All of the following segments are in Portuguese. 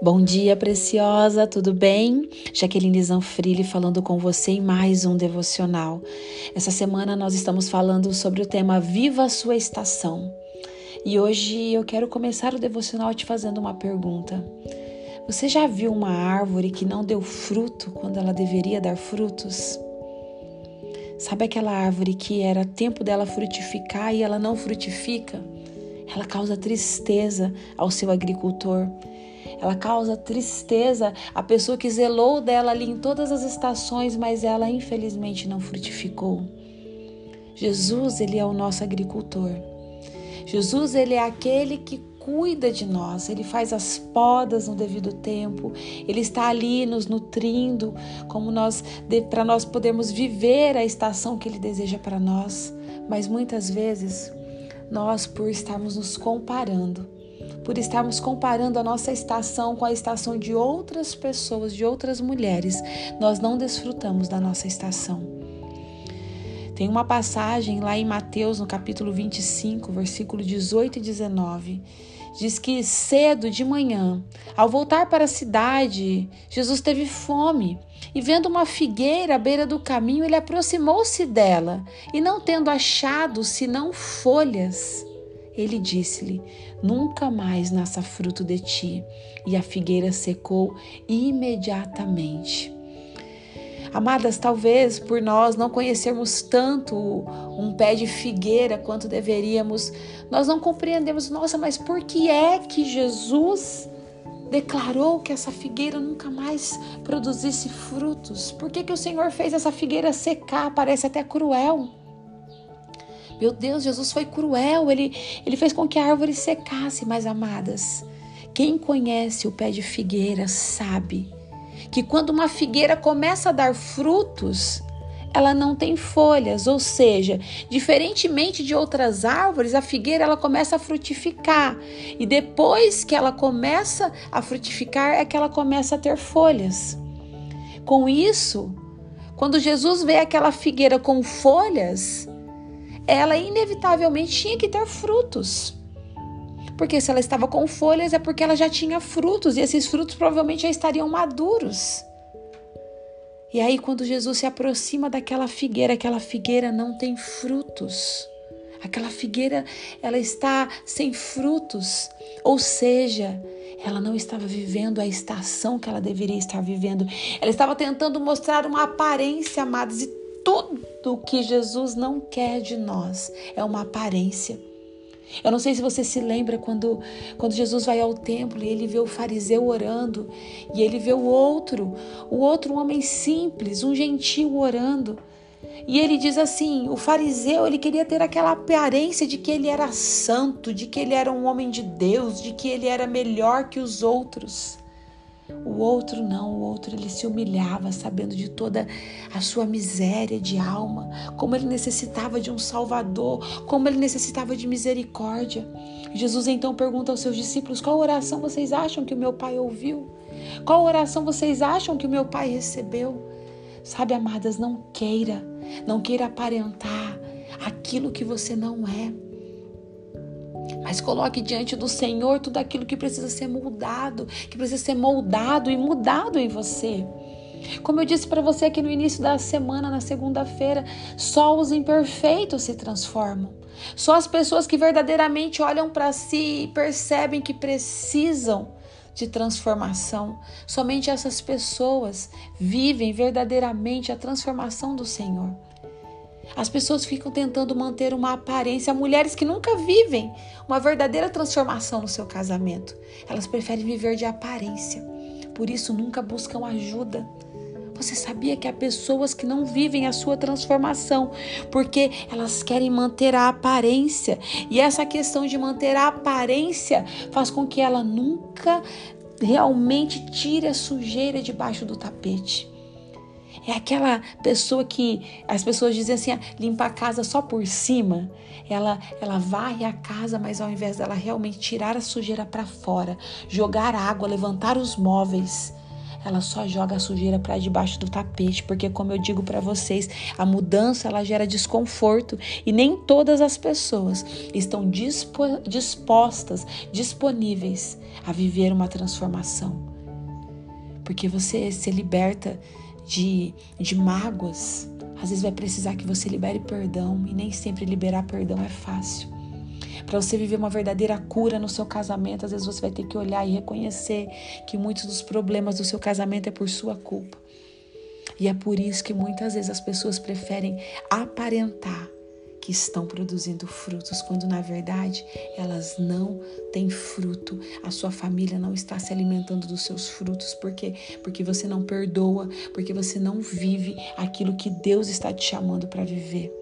Bom dia, preciosa, tudo bem? Jaqueline Zanfrilli falando com você em mais um devocional. Essa semana nós estamos falando sobre o tema Viva a Sua Estação. E hoje eu quero começar o devocional te fazendo uma pergunta. Você já viu uma árvore que não deu fruto quando ela deveria dar frutos? Sabe aquela árvore que era tempo dela frutificar e ela não frutifica? Ela causa tristeza ao seu agricultor ela causa tristeza à pessoa que zelou dela ali em todas as estações, mas ela infelizmente não frutificou. Jesus, ele é o nosso agricultor. Jesus, ele é aquele que cuida de nós, ele faz as podas no devido tempo, ele está ali nos nutrindo, como nós para nós podermos viver a estação que ele deseja para nós. Mas muitas vezes nós por estarmos nos comparando, por estarmos comparando a nossa estação com a estação de outras pessoas, de outras mulheres, nós não desfrutamos da nossa estação. Tem uma passagem lá em Mateus, no capítulo 25, versículo 18 e 19. Diz que cedo de manhã, ao voltar para a cidade, Jesus teve fome. E vendo uma figueira à beira do caminho, ele aproximou-se dela, e não tendo achado senão folhas, ele disse-lhe: Nunca mais nasça fruto de ti. E a figueira secou imediatamente. Amadas, talvez por nós não conhecermos tanto um pé de figueira quanto deveríamos, nós não compreendemos, nossa, mas por que é que Jesus declarou que essa figueira nunca mais produzisse frutos? Por que, que o Senhor fez essa figueira secar? Parece até cruel. Meu Deus, Jesus foi cruel, ele, ele fez com que a árvore secasse, mas amadas, quem conhece o pé de figueira sabe que quando uma figueira começa a dar frutos, ela não tem folhas, ou seja, diferentemente de outras árvores, a figueira ela começa a frutificar. E depois que ela começa a frutificar é que ela começa a ter folhas. Com isso, quando Jesus vê aquela figueira com folhas, ela inevitavelmente tinha que ter frutos. Porque se ela estava com folhas é porque ela já tinha frutos e esses frutos provavelmente já estariam maduros. E aí, quando Jesus se aproxima daquela figueira, aquela figueira não tem frutos. Aquela figueira, ela está sem frutos, ou seja, ela não estava vivendo a estação que ela deveria estar vivendo. Ela estava tentando mostrar uma aparência, amados, e tudo que Jesus não quer de nós é uma aparência. Eu não sei se você se lembra quando, quando Jesus vai ao templo e ele vê o fariseu orando e ele vê o outro, o outro homem simples, um gentil orando. E ele diz assim: o fariseu ele queria ter aquela aparência de que ele era santo, de que ele era um homem de Deus, de que ele era melhor que os outros. O outro não, o outro ele se humilhava, sabendo de toda a sua miséria de alma, como ele necessitava de um Salvador, como ele necessitava de misericórdia. Jesus então pergunta aos seus discípulos: qual oração vocês acham que o meu pai ouviu? Qual oração vocês acham que o meu pai recebeu? Sabe, amadas, não queira, não queira aparentar aquilo que você não é. Mas coloque diante do Senhor tudo aquilo que precisa ser moldado, que precisa ser moldado e mudado em você. Como eu disse para você aqui no início da semana, na segunda-feira, só os imperfeitos se transformam. Só as pessoas que verdadeiramente olham para si e percebem que precisam de transformação. Somente essas pessoas vivem verdadeiramente a transformação do Senhor. As pessoas ficam tentando manter uma aparência, mulheres que nunca vivem uma verdadeira transformação no seu casamento. Elas preferem viver de aparência, por isso nunca buscam ajuda. Você sabia que há pessoas que não vivem a sua transformação porque elas querem manter a aparência, e essa questão de manter a aparência faz com que ela nunca realmente tire a sujeira debaixo do tapete. É aquela pessoa que as pessoas dizem assim, ah, limpa a casa só por cima. Ela ela varre a casa, mas ao invés dela realmente tirar a sujeira para fora, jogar água, levantar os móveis, ela só joga a sujeira para debaixo do tapete, porque como eu digo para vocês, a mudança ela gera desconforto e nem todas as pessoas estão dispo, dispostas, disponíveis a viver uma transformação. Porque você se liberta de, de mágoas, às vezes vai precisar que você libere perdão e nem sempre liberar perdão é fácil. Para você viver uma verdadeira cura no seu casamento, às vezes você vai ter que olhar e reconhecer que muitos dos problemas do seu casamento é por sua culpa. E é por isso que muitas vezes as pessoas preferem aparentar que estão produzindo frutos, quando na verdade elas não têm fruto. A sua família não está se alimentando dos seus frutos. Por quê? Porque você não perdoa, porque você não vive aquilo que Deus está te chamando para viver.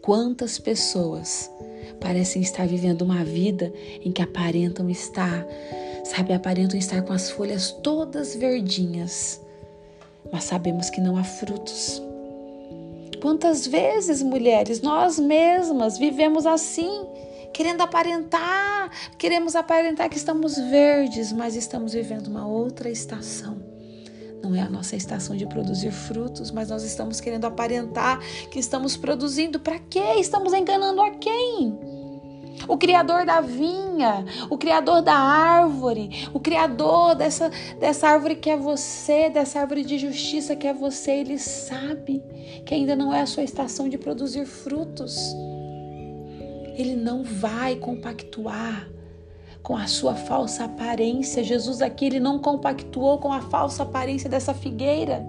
Quantas pessoas parecem estar vivendo uma vida em que aparentam estar, sabe, aparentam estar com as folhas todas verdinhas, mas sabemos que não há frutos. Quantas vezes, mulheres, nós mesmas vivemos assim, querendo aparentar, queremos aparentar que estamos verdes, mas estamos vivendo uma outra estação. Não é a nossa estação de produzir frutos, mas nós estamos querendo aparentar que estamos produzindo. Para quê? Estamos enganando a quem? O Criador da vinha, o Criador da árvore, o Criador dessa, dessa árvore que é você, dessa árvore de justiça que é você, Ele sabe que ainda não é a sua estação de produzir frutos. Ele não vai compactuar com a sua falsa aparência. Jesus aqui, ele não compactuou com a falsa aparência dessa figueira.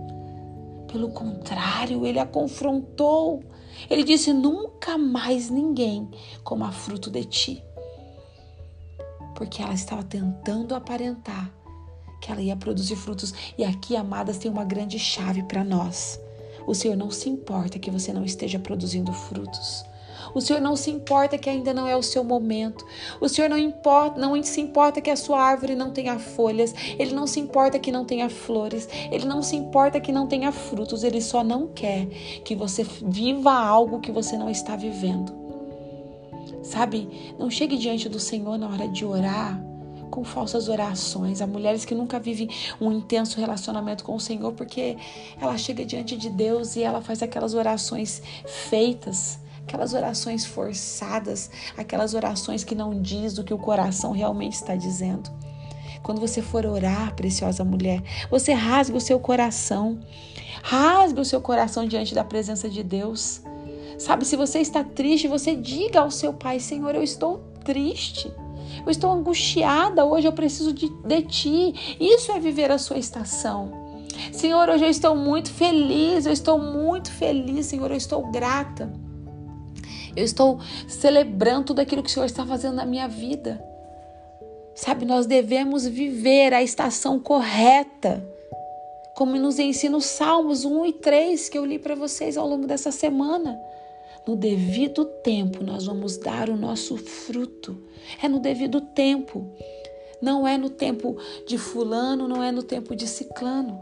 Pelo contrário, ele a confrontou ele disse: Nunca mais ninguém coma fruto de ti. Porque ela estava tentando aparentar que ela ia produzir frutos. E aqui, amadas, tem uma grande chave para nós. O Senhor não se importa que você não esteja produzindo frutos. O Senhor não se importa que ainda não é o seu momento. O Senhor não importa, não se importa que a sua árvore não tenha folhas. Ele não se importa que não tenha flores. Ele não se importa que não tenha frutos. Ele só não quer que você viva algo que você não está vivendo. Sabe? Não chegue diante do Senhor na hora de orar com falsas orações. Há mulheres que nunca vivem um intenso relacionamento com o Senhor porque ela chega diante de Deus e ela faz aquelas orações feitas aquelas orações forçadas, aquelas orações que não diz o que o coração realmente está dizendo. Quando você for orar, preciosa mulher, você rasga o seu coração. Rasga o seu coração diante da presença de Deus. Sabe, se você está triste, você diga ao seu pai: Senhor, eu estou triste. Eu estou angustiada hoje, eu preciso de, de ti. Isso é viver a sua estação. Senhor, hoje eu estou muito feliz, eu estou muito feliz, Senhor, eu estou grata. Eu estou celebrando tudo aquilo que o Senhor está fazendo na minha vida. Sabe, nós devemos viver a estação correta, como nos ensina os Salmos 1 e 3 que eu li para vocês ao longo dessa semana. No devido tempo, nós vamos dar o nosso fruto. É no devido tempo. Não é no tempo de Fulano, não é no tempo de Ciclano.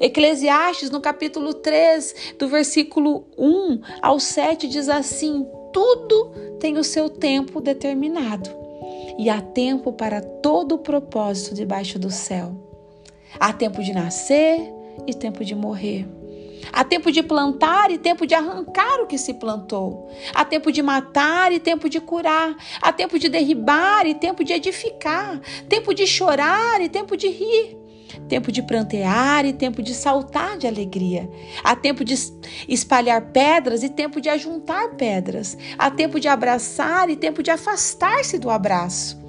Eclesiastes, no capítulo 3, do versículo 1 ao 7, diz assim: tudo tem o seu tempo determinado e há tempo para todo o propósito debaixo do céu. Há tempo de nascer e tempo de morrer. Há tempo de plantar e tempo de arrancar o que se plantou. Há tempo de matar e tempo de curar. Há tempo de derribar e tempo de edificar. Tempo de chorar e tempo de rir tempo de prantear e tempo de saltar de alegria. Há tempo de espalhar pedras e tempo de ajuntar pedras. Há tempo de abraçar e tempo de afastar-se do abraço.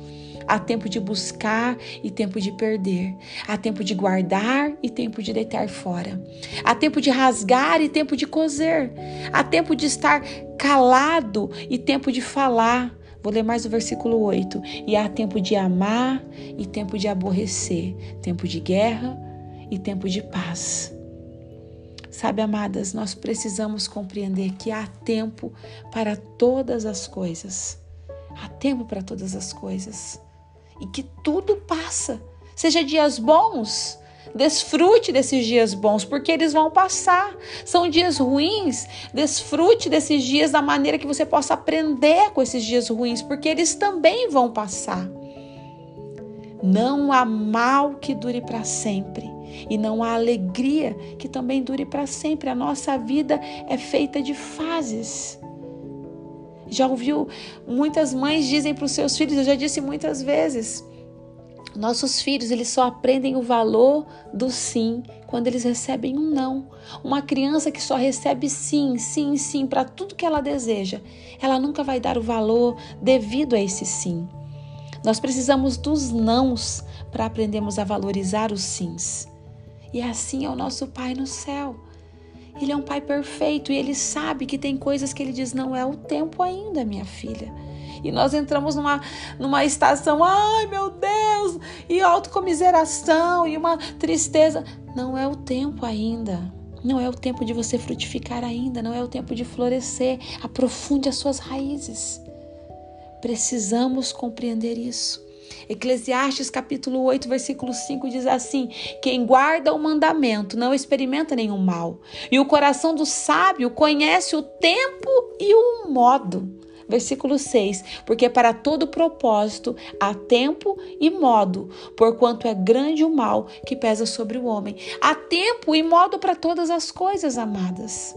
Há tempo de buscar e tempo de perder. Há tempo de guardar e tempo de deitar fora. Há tempo de rasgar e tempo de coser. Há tempo de estar calado e tempo de falar. Vou ler mais o versículo 8. E há tempo de amar e tempo de aborrecer, tempo de guerra e tempo de paz. Sabe, amadas, nós precisamos compreender que há tempo para todas as coisas. Há tempo para todas as coisas. E que tudo passa. Seja dias bons, Desfrute desses dias bons, porque eles vão passar. São dias ruins. Desfrute desses dias da maneira que você possa aprender com esses dias ruins, porque eles também vão passar. Não há mal que dure para sempre e não há alegria que também dure para sempre. A nossa vida é feita de fases. Já ouviu? Muitas mães dizem para os seus filhos, eu já disse muitas vezes, nossos filhos, eles só aprendem o valor do sim quando eles recebem um não. Uma criança que só recebe sim, sim, sim para tudo que ela deseja, ela nunca vai dar o valor devido a esse sim. Nós precisamos dos nãos para aprendermos a valorizar os sims. E assim é o nosso Pai no céu. Ele é um pai perfeito e ele sabe que tem coisas que ele diz: não é o tempo ainda, minha filha. E nós entramos numa, numa estação, ai meu Deus, e autocomiseração e uma tristeza. Não é o tempo ainda. Não é o tempo de você frutificar ainda, não é o tempo de florescer. Aprofunde as suas raízes. Precisamos compreender isso. Eclesiastes capítulo 8, versículo 5 diz assim: Quem guarda o mandamento não experimenta nenhum mal, e o coração do sábio conhece o tempo e o modo. Versículo 6: Porque para todo propósito há tempo e modo, porquanto é grande o mal que pesa sobre o homem. Há tempo e modo para todas as coisas, amadas.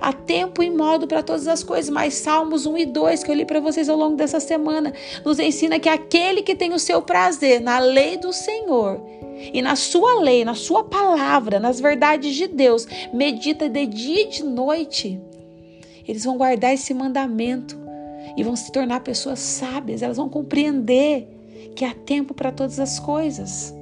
Há tempo e modo para todas as coisas, mas Salmos 1 e 2, que eu li para vocês ao longo dessa semana, nos ensina que aquele que tem o seu prazer na lei do Senhor e na sua lei, na sua palavra, nas verdades de Deus, medita de dia e de noite, eles vão guardar esse mandamento e vão se tornar pessoas sábias, elas vão compreender que há tempo para todas as coisas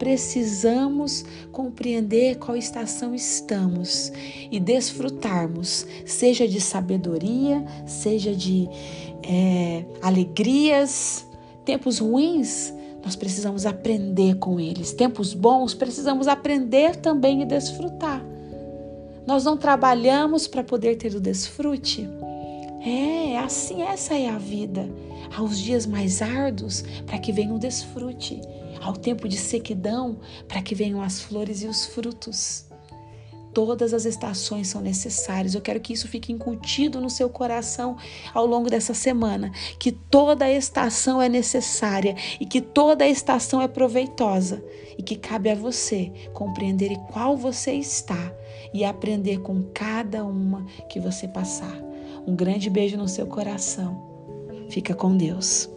precisamos compreender qual estação estamos e desfrutarmos, seja de sabedoria, seja de é, alegrias, tempos ruins. Nós precisamos aprender com eles. Tempos bons, precisamos aprender também e desfrutar. Nós não trabalhamos para poder ter o desfrute. É, assim, essa é a vida. Há os dias mais árduos para que venha o desfrute ao tempo de sequidão, para que venham as flores e os frutos. Todas as estações são necessárias. Eu quero que isso fique incutido no seu coração ao longo dessa semana. Que toda estação é necessária e que toda estação é proveitosa. E que cabe a você compreender qual você está e aprender com cada uma que você passar. Um grande beijo no seu coração. Fica com Deus.